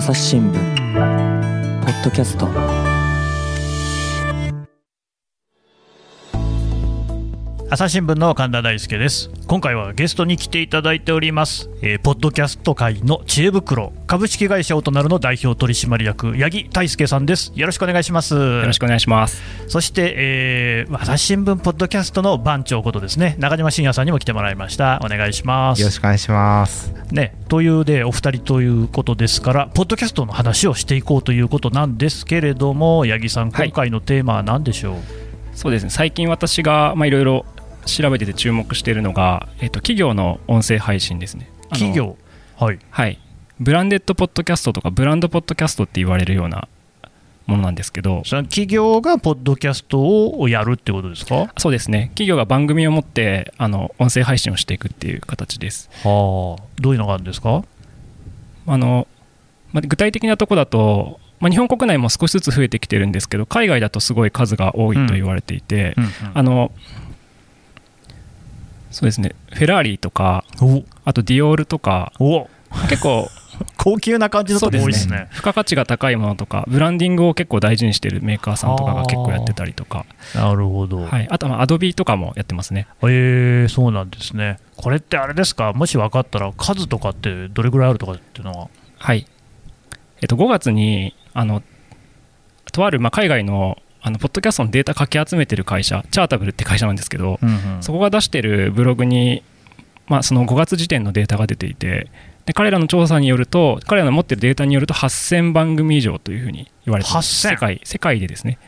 朝日新聞ポッドキャスト。朝日新聞の神田大輔です。今回はゲストに来ていただいております、えーポッドキャスト界の知恵袋。株式会社オトナルの代表取締役八木大輔さんです。よろしくお願いします。よろしくお願いします。そして、えー朝日新聞ポッドキャストの番長ことですね。中島信也さんにも来てもらいました。お願いします。よろしくお願いします。ね、というでお二人ということですから、ポッドキャストの話をしていこうということなんですけれども、八木さん、はい。今回のテーマは何でしょう、そうですね。最近私がまあいろいろ調べてて注目しているのが、えっと企業の音声配信ですね。企業、はい、はい。ブランデッドポッドキャストとかブランドポッドキャストって言われるようなものなんですけど、企業がポッドキャストをやるってことですか、はそうですね。企業が番組を持ってあの音声配信をしていくっていう形です。あ、どういうのがあるんですか、あのまあ具体的なところだと。まあ、日本国内も少しずつ増えてきてるんですけど海外だとすごい数が多いと言われていて、あのそうですね。フェラーリとかお。あとディオールとかお。結構 高級な感じのとこ多いですね。付加価値が高いものとかブランディングを結構大事にしてるメーカーさんとかが結構やってたりとか、なるほど、はい、あとはアドビとかもやってますね。えー、そうなんですね。これってあれですか、もし分かったら、数とかってどれぐらいあるとかっていうのは、はい、えっと、5月にあのとあるまあ海外のあのポッドキャストのデータかき集めてる会社チャータブルって会社なんですけど、うんうん。そこが出してるブログに、まあ、その5月時点のデータが出ていてで彼らの調査によると彼らの持ってるデータによると8000番組以上というふうに言われてます。8000世界世界でですね。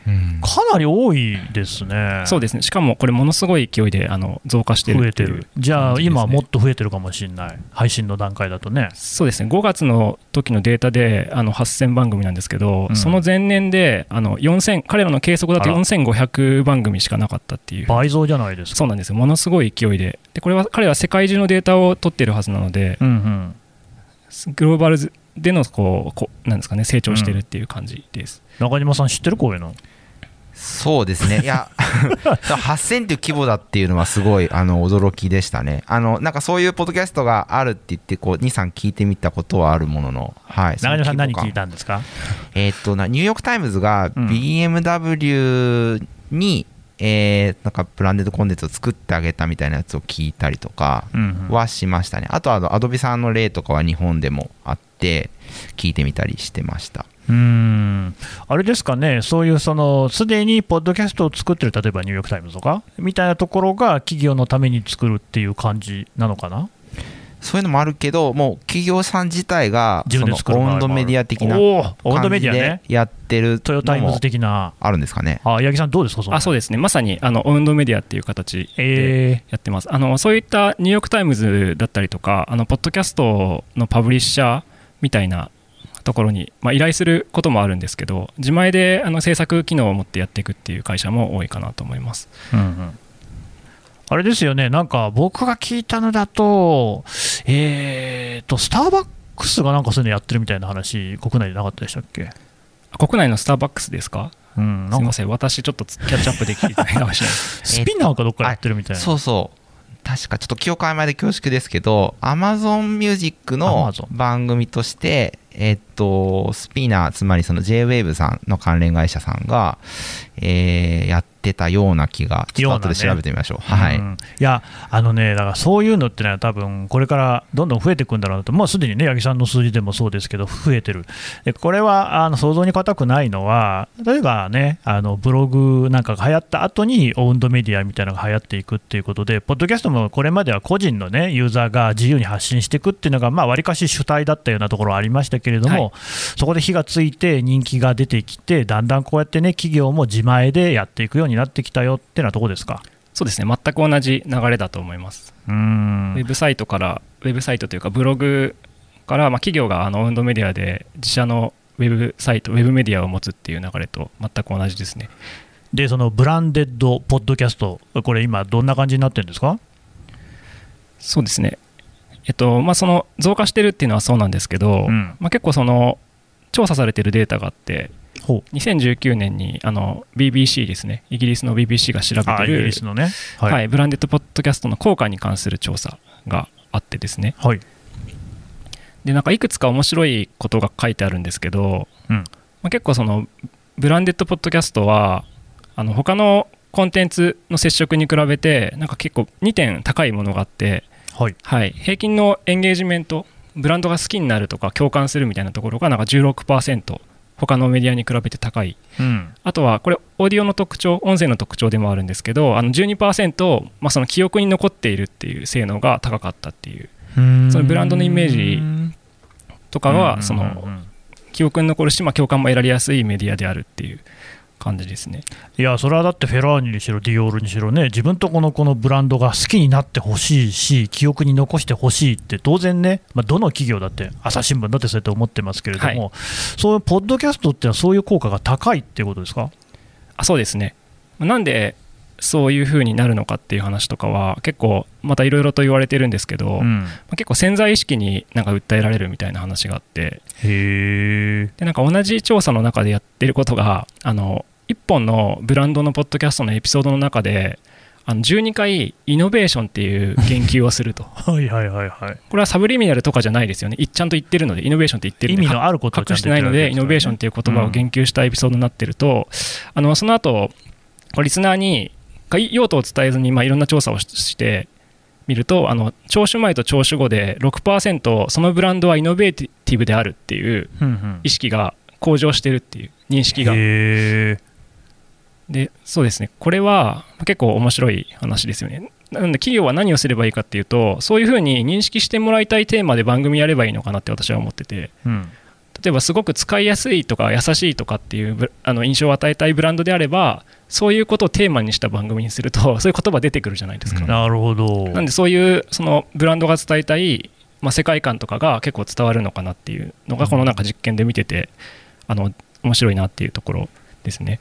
かなり多いですね。そうですね。しかもこれものすごい勢いであの増加してる増えてる。じゃあ、今はもっと増えてるかもしれない、配信の段階だとね。そうですね。5月の時のデータであの8000番組なんですけど、うん。その前年であの4000彼らの計測だとあら。4500番組しかなかったっていう。倍増じゃないですか。そうなんです。よものすごい勢いででこれは彼は世界中のデータを取ってるはずなのでうんうん、グローバルでのこうこうなんですかね成長してるっていう感じです、中島さん、知ってるこういうの？そうですね。いや、8000っていう規模だっていうのはすごい、あの、驚きでしたね。あの、なんかそういうポッドキャストがあるって言って、こう、2、3聞いてみたことはあるものの、はい。中島さん、何聞いたたんですか？えーっとな、ニューヨークタイムズがうん BMW に、えーなんか branded content を作ってあげたみたいなやつを聞いたりとかうんうんはしましたね。あとはあの、アドビさんの例とかは日本でもあって、聞いてみたりしてました。うーんあれですかね、そういうそのすでにポッドキャストを作ってる、例えばニューヨーク・タイムズとか、みたいなところが企業のために作るっていう感じなのかな、そういうのもあるけど、もう企業さん自体が、自分でそのオウンドメディア的なおーオウンドメ感じでディアね、やってるトヨタイムズ的な、あるんですかね。あ八木さん、どうですか、その。あそうですね。まさにあのオウンドメディアっていう形でえやってます、あのそういったニューヨーク・タイムズだったりとかあのポッドキャストのパブリッシャーみたいなところに、まあ、依頼することもあるんですけど自前であの制作機能を持ってやっていくっていう会社も多いかなと思います。ーうんうんあれですよね、なんか僕が聞いたのだと、えーと、スターバックスがなんかそういうのやってるみたいな話、国内でなかったでしたっけ？国内のスターバックスですか？うん、なんか。すみません。私ちょっとキャッチアップできてないかもしれない スピナーかどっかやってるみたいな。そうそう。確かちょっと記憶曖昧で恐縮ですけど、Amazon Music の Amazon 番組として、えっと、スピナー、つまりその JWAVE さんの関連会社さんが、えーやってたような気が、ちょっと後で調べてみましょう。はい。うん。いや、あのね、だからそういうのってのは、多分これからどんどん増えていくんだろうなと、もうすでにね、八木さんの数字でもそうですけど、増えてる、でこれはあの想像に難くないのは、例えばね、あのブログなんかが流行った後に、オウンドメディアみたいなのが流行っていくっていうことで、ポッドキャストもこれまでは個人の、ね、ユーザーが自由に発信していくっていうのが、わりかし主体だったようなところはありましたけれども、はい。そこで火がついて、人気が出てきて、だんだんこうやってね、企業も自前でやっていくようになってきたよってのはどこですか？そうですね全く同じ流れだと思いますうーんウェブサイトから、ウェブサイトというか、ブログから、まあ、企業があのオウンドメディアで自社のウェブサイト、ウェブメディアを持つっていう流れと全く同じですね。で、そのブランデッドポッドキャスト、これ今、どんな感じになってるんですか？そうですね。えっと、まあ、その増加してるっていうのはそうなんですけど、うんまあ、結構その、調査されてるデータがあって、ほ2019年にあの BBC ですね、イギリスの BBC が調べあイギてるリスのね。はい、ブランデッドポッドキャストの効果に関する調査があってですね、はい。でなんかいくつか面白いことが書いてあるんですけど、うん。まあ、結構そのブランデッドポッドキャストはあの他のコンテンツの接触に比べてなんか結構2点高いものがあって、はい。はい、平均のエンゲージメントブランドが好きになるとか共感するみたいなところがなんか16%他のメディアに比べて高い。うん。あとはこれオーディオの特徴音声の特徴でもあるんですけどあの12%、まあ、その記憶に残っているっていう性能が高かったっていう。そのブランドのイメージとかはその記憶に残るし、まあ、共感も得られやすいメディアであるっていう感じですね。いやそれはだってフェラーニにしろディオールにしろね自分とこのこのブランドが好きになってほしいし記憶に残してほしいって当然ね、まあ、どの企業だって朝日新聞だってそうやって思ってますけれども、はそういうポッドキャストってのはそういう効果が高いっていうことですか？あそうですね。なんでそういう風になるのかっていう話とかは結構またいろいろと言われてるんですけど、まうん、あ結構潜在意識になんか訴えられるみたいな話があってへえでなんか同じ調査の中でやってることがあの1本のブランドのポッドキャストのエピソードの中であの12回イノベーションっていう言及をすると。はいはいはいはい。これはサブリミナルとかじゃないですよね。いちゃんと言ってるのでイノベーションって言ってる意味のあること隠してないのでイノベーションっていう言葉を言及したエピソードになってると、あのその後リスナーに用途を伝えずに、まあ、いろんな調査をししてみるとあの聴取前と聴取後で6%そのブランドはイノベーティブであるっていう意識が向上してるっていう認識がでそうですね。これは結構面白い話ですよね。なので企業は何をすればいいかっていうとそういうふうに認識してもらいたいテーマで番組やればいいのかなって私は思ってて。うん。例えばすごく使いやすいとか優しいとかっていうブあの印象を与えたいブランドであればそういうことをテーマにした番組にすると そういう言葉出てくるじゃないですか、うん。なるほど。なんでそういうそのブランドが伝えたい、まあ、世界観とかが結構伝わるのかなっていうのがこのなんか実験で見ててあの面白いなっていうところですね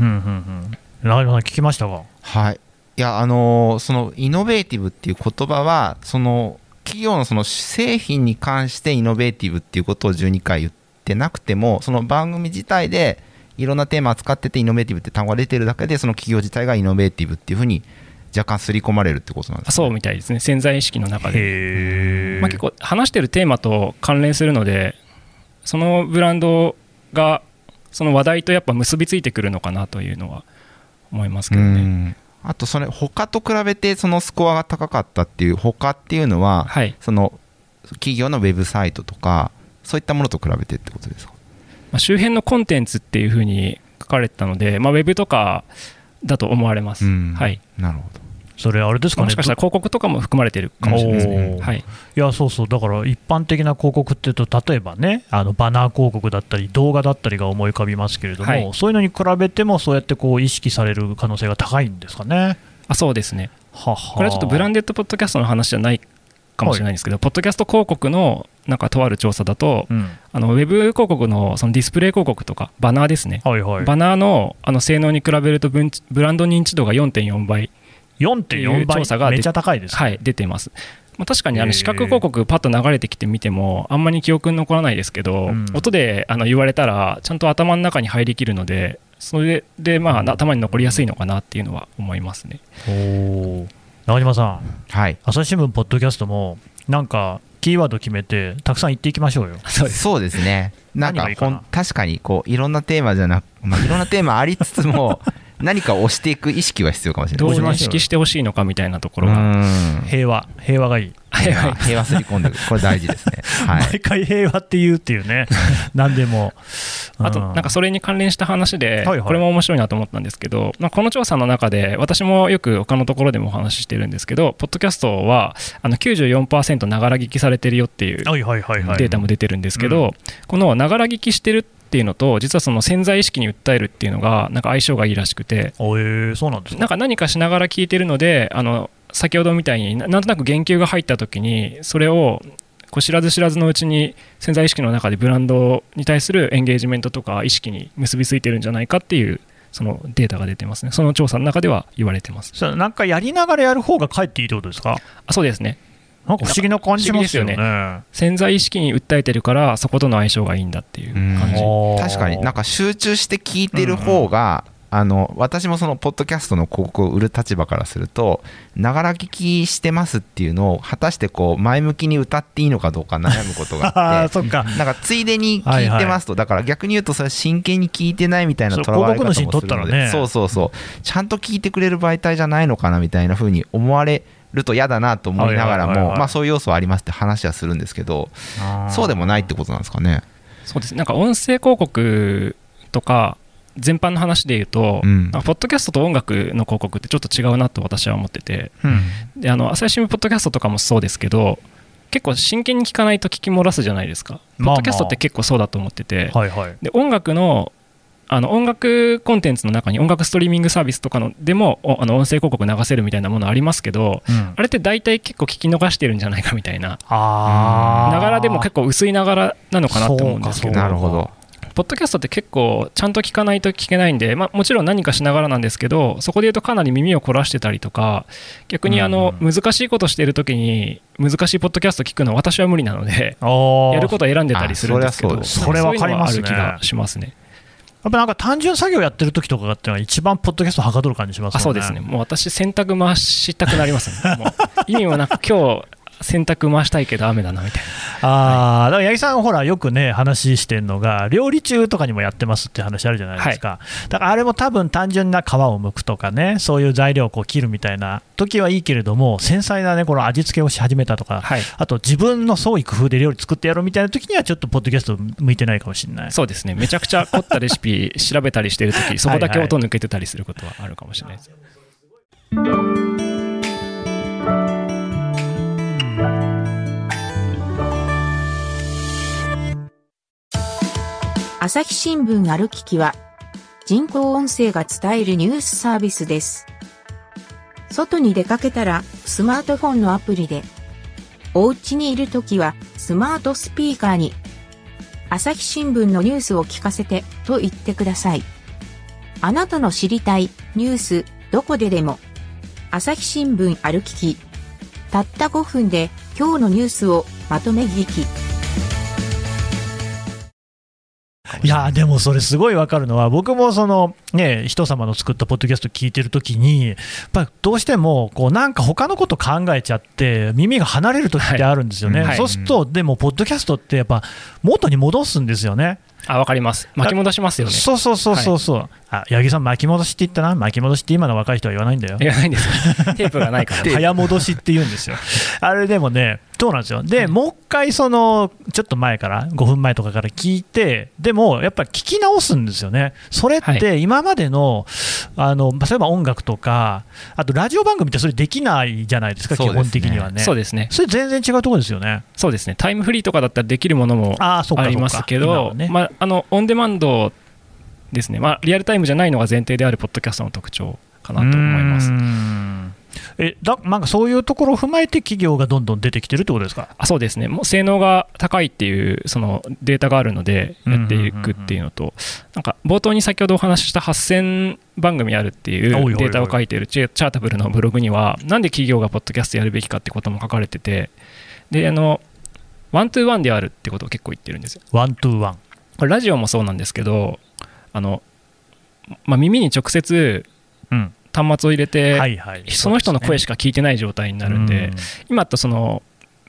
うんうんうん。中島さん聞きましたか？はい。いや、あのーそのイノベーティブっていう言葉は、その企業のその製品に関してイノベーティブっていうことを12回言ってなくても、その番組自体でいろんなテーマを使っててイノベーティブって単語が出てるだけで、その企業自体がイノベーティブっていうふうに若干刷り込まれるってことなんですか、そうみたいですね。潜在意識の中で、まあ、結構話してるテーマと関連するのでそのブランドがその話題とやっぱ結びついてくるのかなというのは思いますけうどね。ん。あと、それ、他と比べてそのスコアが高かったっていう、他っていうのは、はいその企業のウェブサイトとか、そういったものと比べてってことですか？まあ、周辺のコンテンツっていうふうに書かれてたので、まあ、ウェブとかだと思われます。うんはい、なるほど。それあれですかね。もしかしたら広告とかも含まれてるかもしれないですねはい、いやそうそう。だから一般的な広告っていうと例えばねあのバナー広告だったり動画だったりが思い浮かびますけれども、はい。そういうのに比べてもそうやってこう意識される可能性が高いんですかね。あそうですね。ははこれはちょっとブランデッドポッドキャストの話じゃないかもしれないんですけど、ポッドキャスト広告のなんかとある調査だと、うん。あのウェブ広告のそのディスプレイ広告とかバナーですね、はいはい、バナーのあの性能に比べるとブンブランド認知度が4.4倍、4.4倍調査がめっちゃ高いです、はい、出ています。まあ、確かにあの視覚広告パッと流れてきてみてもあんまり記憶に残らないですけど、うん音であの言われたらちゃんと頭の中に入りきるのでそれでまあ頭に残りやすいのかなっていうのは思いますね。おー中島さんはい。朝日新聞ポッドキャストもなんかキーワード決めてたくさん言っていきましょうよ。そうですね。なんか確かにこういろんなテーマじゃなく、まあ、いろんなテーマありつつも何か押していく意識は必要かもしれどうないですね。認識してほしいのかみたいなところうが、ん。平和平和がいい、平和。平和。すり込んでいくこれ大事ですね。はい。毎回平和って言うっていうね。何でも。あとなんかそれに関連した話で、はいはい。これも面白いなと思ったんですけど、まあ、この調査の中で私もよく他のところでもお話ししてるんですけどポッドキャストはあの94%ながら聞きされてるよっていうはいはいはいはい。データも出てるんですけど、うん。このながら聞きしてるっていうのと実はその潜在意識に訴えるっていうのがなんか相性がいいらしくて。おえー、そうなんですか？なんか何かしながら聞いてるのであの先ほどみたいにななんとなく言及が入った時にそれをこう知らず知らずのうちに潜在意識の中でブランドに対するエンゲージメントとか意識に結びついてるんじゃないかっていうそのデータが出てますね。その調査の中では言われてます。なんかやりながらやる方がかえっていいってことですか？あそうですねなんか不思議な感じしますよね。不思潜在意識に訴えてるからそことの相性がいいんだっていう感じ。確かになんか集中して聞いてる方が、あの私もそのポッドキャストの広告を売る立場からするとながら聞きしてますっていうのを果たしてこう前向きに歌っていいのかどうか悩むことがああっー そっか。てなんかついでに聞いてますと、だから逆に言うとそれ真剣に聞いてないみたいなそう捉われ方もるので、ね。そうそうそう。ちゃんと聞いてくれる媒体じゃないのかなみたいな風に思われると嫌だなと思いながらもまあそういう要素はありますって話はするんですけどそうでもないってことなんですかね。そうですなんか音声広告とか全般の話で言うと、うん。ポッドキャストと音楽の広告ってちょっと違うなと私は思ってて。うん。であの朝日新聞ポッドキャストとかもそうですけど結構真剣に聞かないと聞き漏らすじゃないですか、まあまあ。ポッドキャストって結構そうだと思ってて、はいはい。で音楽のあの音楽コンテンツの中に音楽ストリーミングサービスとかのでもおあの音声広告流せるみたいなものありますけどうん。あれって大体結構聞き逃してるんじゃないかみたいな。あー。ながらでも結構薄いながらなのかなって思うんですけど。なるほど。ポッドキャストって結構ちゃんと聞かないと聞けないんで、まあ、もちろん何かしながらなんですけどそこで言うとかなり耳を凝らしてたりとか逆にあのうん。難しいことしている時に難しいポッドキャスト聞くのは私は無理なのでやることは選んでたりするんですけどあそれわかりますね。そういうのはある気がしますねやっぱなんか単純作業やってる時とかっていうのは一番ポッドキャストはかどる感じしますよね。あそうですね。もう私洗濯回したくなりますね。もう意味もなく今日洗濯回したいけど雨だなみたいああ、だから八木さん、ほら、よくね、話してるのが、料理中とかにもやってますって話あるじゃないですか、だからあれも多分単純な皮を剥くとかね、そういう材料をこう切るみたいな時はいいけれども、繊細なね、この味付けをし始めたとか、なはい。あと自分の創意工夫で料理作ってやろうみたいな時には、ちょっとポッドキャスト向いてないかもしれない。そうですね。めちゃくちゃ凝ったレシピ調べたりしてる時 そこだけ音抜けてたりすることはあるかもしれないです朝日新聞ある聞きは、人工音声が伝えるニュースサービスです。外に出かけたら、スマートフォンのアプリで、お家にいるときは、スマートスピーカーに、朝日新聞のニュースを聞かせて、と言ってください。あなたの知りたい、ニュース、どこででも、朝日新聞ある聞き。たった5分で、今日のニュースをまとめ聞き。いやーでもそれすごいわかるのは僕もそのね人様の作ったポッドキャスト聞いてるときにやっぱりどうしてもこうなんか他のこと考えちゃって耳が離れる時ってあるんですよね、はいはい。そうするとでもポッドキャストってやっぱ元に戻すんですよね。あわかります。巻き戻しますよね。そうそうそうそうそう、あ八木さん巻き戻しって言ったな？巻き戻しって今の若い人は言わないんだよ。いやないんです。よ テープがないから。早戻しって言うんですよ。あれでもね、そうなんですよ。で、もう一回、その、ちょっと前から、5分前とかから聞いて、でも、やっぱり聞き直すんですよね。それっはて、今までの、あの、例えば音楽とか、あとラジオ番組ってそれできないじゃないですか、すね。本的にはね。そうですね。それ全然違うところですよね。そうですね。タイムフリーとかだったらできるものもありますけど、ね、まあ、あのオンデマンドですね、まあ、リアルタイムじゃないのが前提であるポッドキャストの特徴かなと思いますえだなんかそういうところを踏まえて企業がどんどん出てきてるってことですか？あそうですね。もう性能が高いっていうそのデータがあるのでやっていくっていうのと、なんか冒頭に先ほどお話しした8000番組あるっていうデータを書いている Chartable のブログにはなんで企業がポッドキャストやるべきかってことも書かれててであの one to one であるってことを結構言ってるんですよ。 one to one。これラジオもそうなんですけどあの、まあ、耳に直接うん。端末を入れて、はいはい。その人の声しか聞いてない状態になるんで、今とその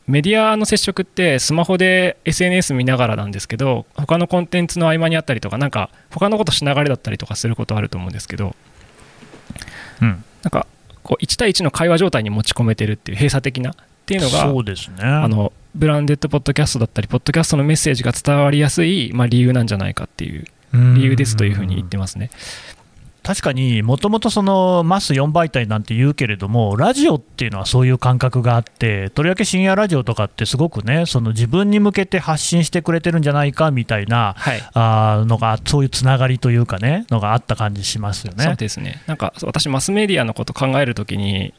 メディアの接触ってスマホで SNS 見ながらなんですけど他のコンテンツの合間にあったりとかなんか他のことしながらだったりとかすることあると思うんですけどうんなんかこう1対1の会話状態に持ち込めてるっていう閉鎖的なっていうのがそうですね。あのブランデッドポッドキャストだったりポッドキャストのメッセージが伝わりやすい、まあ、理由なんじゃないかっていう理由ですというふうに言ってますね。確かにもともとそのマス4媒体なんて言うけれどもラジオっていうのはそういう感覚があってとりわけ深夜ラジオとかってすごくねその自分に向けて発信してくれてるんじゃないかみたいなはい。あーのがそういうつながりというかねのがあった感じしますよそうね。ですね。なんか私マスメディアのこと考えるときに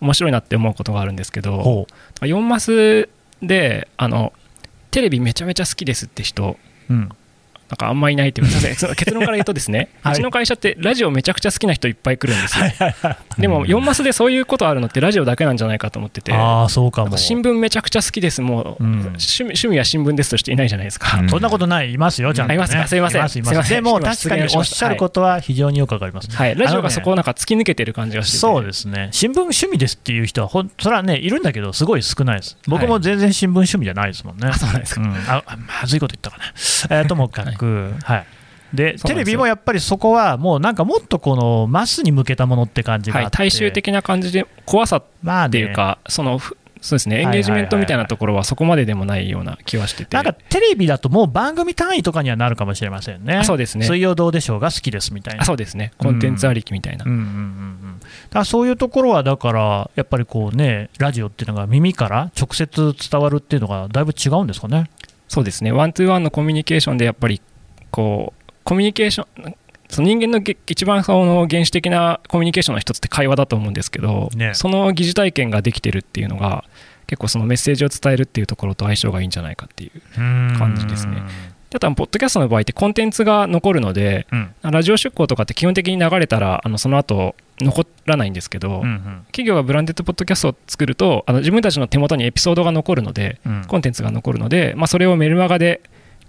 面白いなって思うことがあるんですけどほ4マスであのテレビめちゃめちゃ好きですって人ううんなんかあんまいないというか、結論から言うとですね、はい。うちの会社ってラジオめちゃくちゃ好きな人いっぱい来るんですよ。でも4マスでそういうことあるのってラジオだけなんじゃないかと思ってて、ああそうかも。新聞めちゃくちゃ好きです、もう、うん。趣味趣味は新聞ですとしていないじゃないですか。うん。そんなことない。いますよちゃんと、いますか？すいません。でも今確かにおっしゃることは非常によくわかります、はい、ラジオがそこをなんか突き抜けてる感じがしてて。そうですね。新聞趣味ですっていう人はほんそれはねいるんだけどすごい少ないです。僕も全然新聞趣味じゃないですもんね、うなんですか。うん。ああまずいこと言ったかな、えーともかく、はい。でテレビもやっぱりそこはもうなんかもっとこのマスに向けたものって感じがはい、大衆的な感じで怖さまあねっていうか、そのふそうですね、エンゲージメントみたいなところはそこまででもないような気はしてて、なんかテレビだともう番組単位とかにはなるかもしれませんね。あそうですね。水曜どうでしょうが好きですみたいな。あそうですね、コンテンツありきみたいな、うんうんうん。うん、だそういうところはだからやっぱりこうねラジオっていうのが耳から直接伝わるっていうのがだいぶ違うんですかね。そうですね、ワントゥーワンのコミュニケーションでやっぱりこう、コミュニケーション、その人間のげ一番その原始的なコミュニケーションの一つって会話だと思うんですけど、ね。その疑似体験ができてるっていうのが、結構そのメッセージを伝えるっていうところと相性がいいんじゃないかっていう。感じですね。であとは、ポッドキャストの場合ってコンテンツが残るので、うん。ラジオ出向とかって基本的に流れたら、あのその後残らないんですけど、うんうん。企業がブランデッドポッドキャストを作ると、あの自分たちの手元にエピソードが残るので、うん。コンテンツが残るので、まあ、それをメルマガで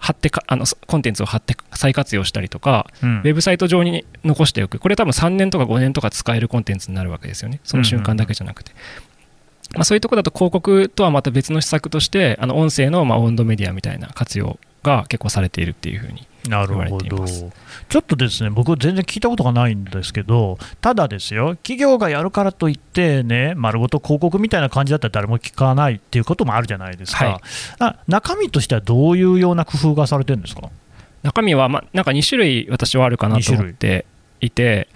貼ってかあのコンテンツを貼って再活用したりとか、うん。ウェブサイト上に残しておく、これ多分3年とか5年とか使えるコンテンツになるわけですよね、その瞬間だけじゃなくて。まあ、そういうところだと広告とはまた別の施策として、あの音声のまあオンドメディアみたいな活用が結構されているっていうふうになるほど。ちょっとですね僕、全然聞いたことがないんですけど、ただですよ、企業がやるからといって、ね、丸ごと広告みたいな感じだったら誰も聞かないっていうこともあるじゃないですか、はい。あ中身としてはどういうような工夫がされてるんですか？中身は、まあ、なんか2種類私はあるかなと思っていて、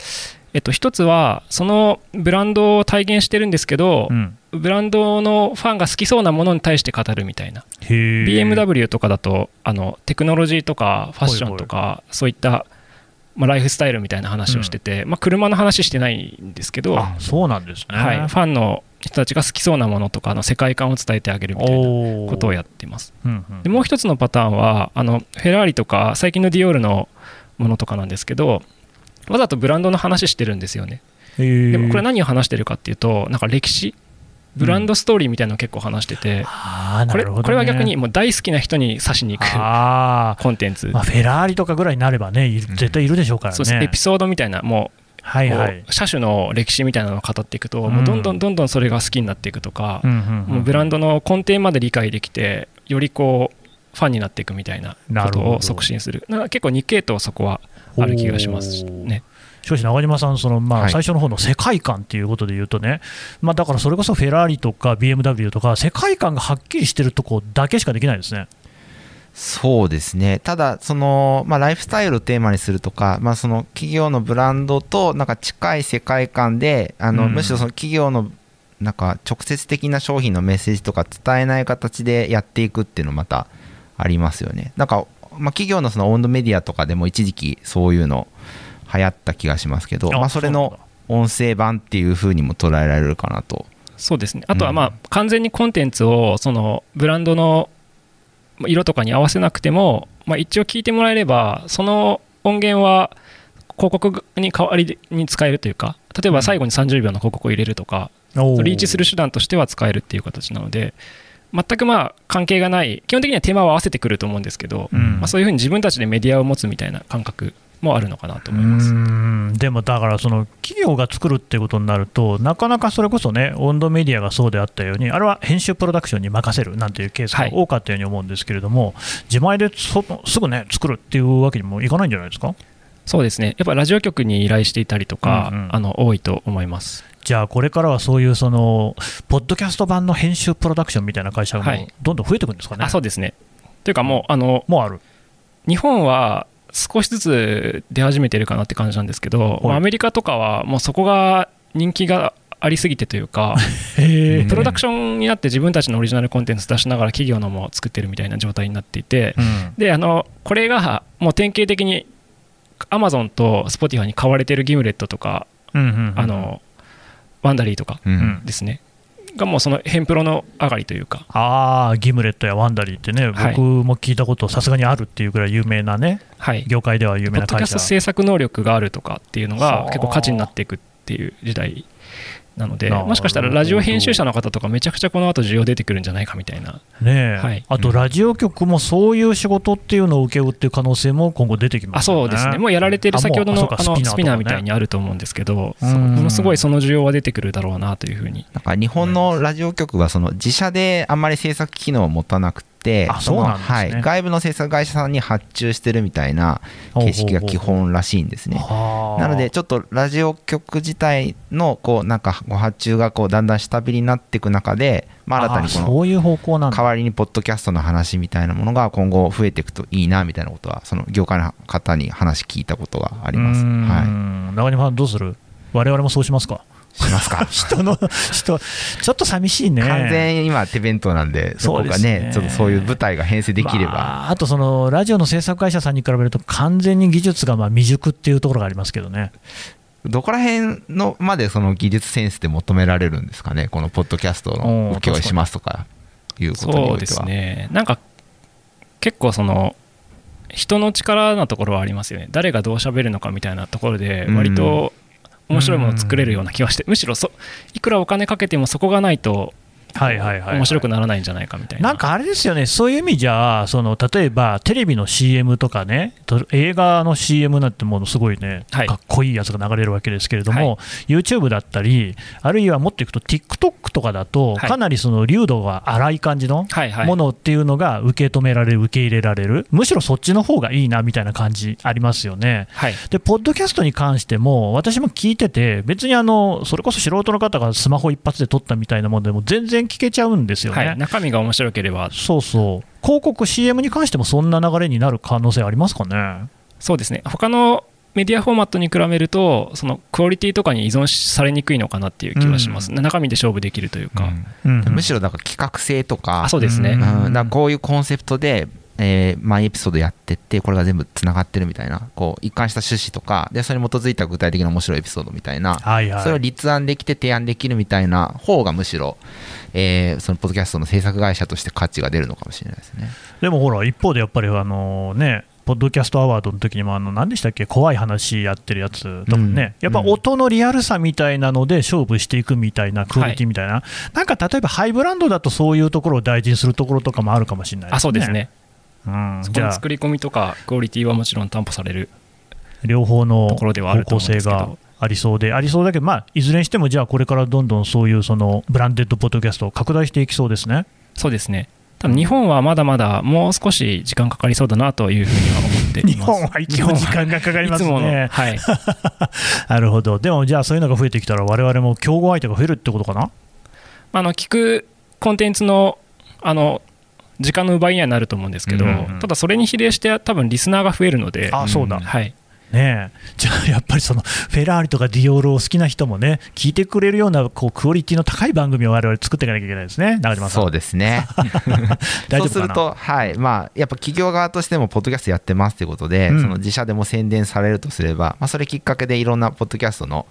えっと、一つはそのブランドを体現してるんですけど、うん。ブランドのファンが好きそうなものに対して語るみたいな。BMW とかだとあのテクノロジーとかファッションとかそういった、まあ、ライフスタイルみたいな話をしてて、まあ、車の話してないんですけど、あそうなんですね。はい、ファンの人たちが好きそうなものとかの世界観を伝えてあげるみたいなことをやっています。うんうん。でもう一つのパターンはあのフェラーリとか最近のディオールのものとかなんですけどわざとブランドの話してるんですよね。でもこれ何を話してるかっていうとなんか歴史？ブランドストーリーみたいなのを結構話してて、これあーなるほどね。これは逆にもう大好きな人に刺しに行くあコンテンツ。ー、まあ、フェラーリとかぐらいになればね、絶対いるでしょうからね。そうです。エピソードみたいなもうはいはい。こう車種の歴史みたいなのを語っていくと、もうどんどんどんどんそれが好きになっていくとか、うんうんうん。もうブランドの根底まで理解できてよりこうファンになっていくみたいなことなるほど。を促進する。なんか結構日系統そこはある気がしますね。しかし中島さん、そのまあはい。最初の方の世界観っていうことで言うとね、まあ、だからそれこそフェラーリとか BMW とか、世界観がはっきりしてるとこだけしかできないですね。そうですね。ただ、その、まあ、ライフスタイルをテーマにするとか、まあ、その企業のブランドとなんか近い世界観で、あの、うん。むしろその企業のなんか直接的な商品のメッセージとか伝えない形でやっていくっていうのまたありますよね。なんか、まあ、企業のそのオンドメディアとかでも一時期そういうの流行った気がしますけど、あまあ、それの音声版っていう風にも捉えられるかなと。そうですね。あとはまあ完全にコンテンツをそのブランドの色とかに合わせなくても、まあ、一応聞いてもらえればその音源は広告に代わりに使えるというか例えば最後に30秒の広告を入れるとか、リーチする手段としては使えるっていう形なので全くまあ関係がない基本的にはテーマを合わせてくると思うんですけど、うんまあ、そういうふうに自分たちでメディアを持つみたいな感覚もあるのかなとう思います。でもだから、その企業が作るってことになると、なかなかそれこそね、温度メディアがそうであったように、あれは編集プロダクションに任せるなんていうケースが多かったように思うんですけれども、自前でそすぐね、作るっていうわけにもいかないんじゃないですか？そうですね。やっぱラジオ局に依頼していたりとか、うんうん。あの多いと思います。じゃあ、これからはそういうその、ポッドキャスト版の編集プロダクションみたいな会社がどんどん増えていくんですかね。あそうですね。というかもうあのもうある？日本は少しずつ出始めてるかなって感じなんですけど、まあアメリカとかはもうそこが人気がありすぎてというか、プロダクションになって自分たちのオリジナルコンテンツ出しながら企業のも作ってるみたいな状態になっていて、うん。であのこれがもう典型的にアマゾンと Spotify に買われてる Gimlet とか、うんうんうんあの Wondery とかうん。うんですね。がもうその編プロの上がりというか。ああ Gimlet や Wondery ってね、はい。僕も聞いたことさすがにあるっていうぐらい有名なねはい。業界では有ポッドキャス名な会社ト制作能力があるとかっていうのはあ。が結構価値になっていくっていう時代なのでもしかしたらラジオ編集者の方とかめちゃくちゃこの後需要出てくるんじゃないかみたいな。ねえ、はい。あとラジオ局もそういう仕事っていうのを請け負うっていう可能性も今後出てきまあすよね。そうですね。もうやられてるあ先ほどのあの SPINEAR みたいにあると思うんですけどものすごいその需要は出てくるだろうなというふうに。なんか日本のラジオ局はその自社であんまり制作機能を持たなくてあそね。はい、外部の制作会社さんに発注してるみたいな形式が基本らしいんですね。はあ。なのでちょっとラジオ局自体のこうなんかご発注がこうだんだん下火になっていく中で、まあ、新たにこの代わりにポッドキャストの話みたいなものが今後増えていくといいなみたいなことはその業界の方に話聞いたことがあります。は中島さんどうする？我々もそうしますか？い、しますか？人の人ちょっと寂しいね。完全に今手弁当なんでそこがねね。ちょっとそういう舞台が編成できれば、まあ、あとそのラジオの制作会社さんに比べると完全に技術がまあ未熟っていうところがありますけどね。どこら辺のまでその技術センスで求められるんですかね？このポッドキャストの請け負いしますとかいうことにそうでおいては。すね。なんか結構その人の力なところはありますよね。誰がどう喋るのかみたいなところでうん割と面白いものを作れるような気がしてむしろそいくらお金かけてもそこがないとはいはいはいはい。面白くならないんじゃないかみたいな。なんかあれですよね、そういう意味じゃ、その例えばテレビの CM とかね、と映画の CM なんてものすごいね、はい。かっこいいやつが流れるわけですけれども、はい。YouTube だったり、あるいはもっといくと TikTok とかだと、はい。かなりその流度が荒い感じのものっていうのが受け止められる、受け入れられる、むしろそっちの方がいいなみたいな感じありますよね。はい。で、ポッドキャストに関しても、私も聞いてて、別にあのそれこそ素人の方がスマホ一発で撮ったみたいなものでも全然聞けちゃうんですよね。はい、中身が面白ければ。そうそう、広告、CM に関してもそんな流れになる可能性ありますかね？そうですね。他のメディアフォーマットに比べるとそのクオリティとかに依存されにくいのかなっていう気はします、中身で勝負できるというか、うん。むしろだから企画性とか。あそうですね、うん。うん、だからこういうコンセプトで、えー毎エピソードやってってこれが全部つながってるみたいなこう一貫した趣旨とかでそれに基づいた具体的な面白いエピソードみたいな、はいはい、それを立案できて提案できるみたいな方がむしろ、えーそのポッドキャストの制作会社として価値が出るのかもしれないですね。でもほら、一方でやっぱりあのね、ポッドキャストアワードの時にもあの何でしたっけ？怖い話やってるやつとかね、うん。やっぱ音のリアルさみたいなので勝負していくみたいなクオリティみたいな、なんか例えばハイブランドだとそういうところを大事にするところとかもあるかもしれないですね。あそうですねうん、そこの作り込みとかクオリティはもちろん担保される両方のところではあると方向性がありそうで、ありそうだけど、まあ、いずれにしても、じゃあ、これからどんどんそういうそのブランデッドポッドキャストを拡大していきそうですね。そうですね。多分日本はまだまだもう少し時間かかりそうだなというふうには思っています。日本は一応時間がかかりますね。はい。なるほど、でもじゃあ、そういうのが増えてきたら、我々も競合相手が増えるってことかな？あの聞くコンテンツのあの時間の奪いにはなると思うんですけど、うん。ただそれに比例して多分リスナーが増えるので、あそうだ、はい、ね。え、じゃあやっぱりそのフェラーリとかディオールを好きな人もね、聞いてくれるようなこうクオリティの高い番組を我々作っていかなきゃいけないですね、中島さん。そうですね。大丈夫かな？そうすると、はい。まあ、やっぱ企業側としても、ポッドキャストやってますということで、うん。その自社でも宣伝されるとすれば、まあ、それきっかけでいろんなポッドキャストの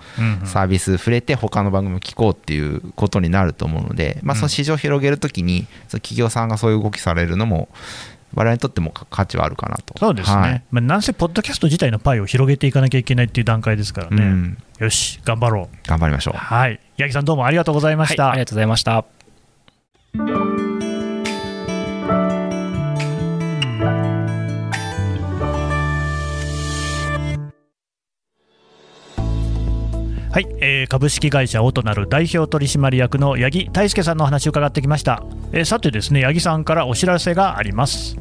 サービス触れて、他の番組を聞こうっていうことになると思うので、まあ、その市場を広げるときに、その企業さんがそういう動きされるのも、我々にとっても価値はあるかなと。そうですね、はいまあ、なんせ、ポッドキャスト自体のパイを広げていかなきゃいけないっていう段階ですからね、うん、よし、頑張ろう。頑張りましょう。はい、八木さん、どうもありがとうございました。はい、ありがとうございました。はい、えー株式会社オトナル代表取締役の八木大輔さんのお話を伺ってきました、えーさてですね八木さんからお知らせがあります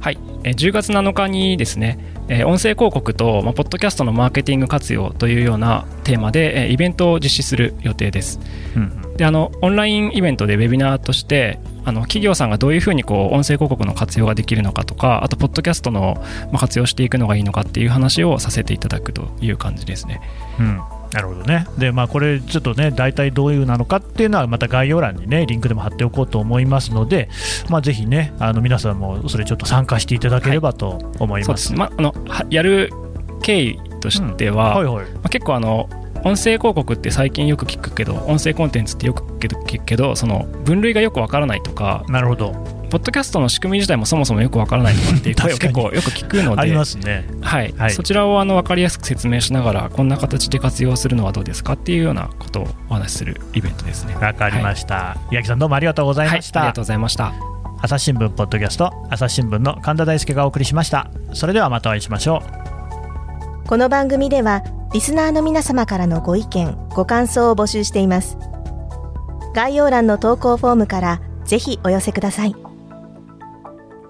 はい、えー10月7日にですね、えー音声広告と、まあ、ポッドキャストのマーケティング活用というようなテーマで、えーイベントを実施する予定です。うんであのオンラインイベントでウェビナーとしてあの企業さんがどういうふうにこう音声広告の活用ができるのかとかあとポッドキャストの、まあ、活用していくのがいいのかっていう話をさせていただくという感じですね。うんなるほどね。で、まあ、これ、ちょっとね、大体どういうなのかっていうのは、また概要欄にね、リンクでも貼っておこうと思いますので、まあ、ぜひね、あの皆さんもそれちょっと参加していただければと思いま。そうですすね、まあ、あのはやる経緯としては、はいはい。まあ、結構あの音声広告って最近よく聞くけど音声コンテンツってよく聞くけどその分類がよくわからないとかなるほどポッドキャストの仕組み自体もそもそもよくわからないとかっていう声を 結構よく聞くのでありますね。はい、はい。そちらをあの分かりやすく説明しながらこんな形で活用するのはどうですかっていうようなことをお話しするイベントですね。わかりました、八木さんどうもありがとうございました、はい、ありがとうございました。朝日新聞ポッドキャスト朝日新聞の神田大輔がお送りしました。それではまたお会いしましょう。この番組ではリスナーの皆様からのご意見ご感想を募集しています。概要欄の投稿フォームからぜひお寄せください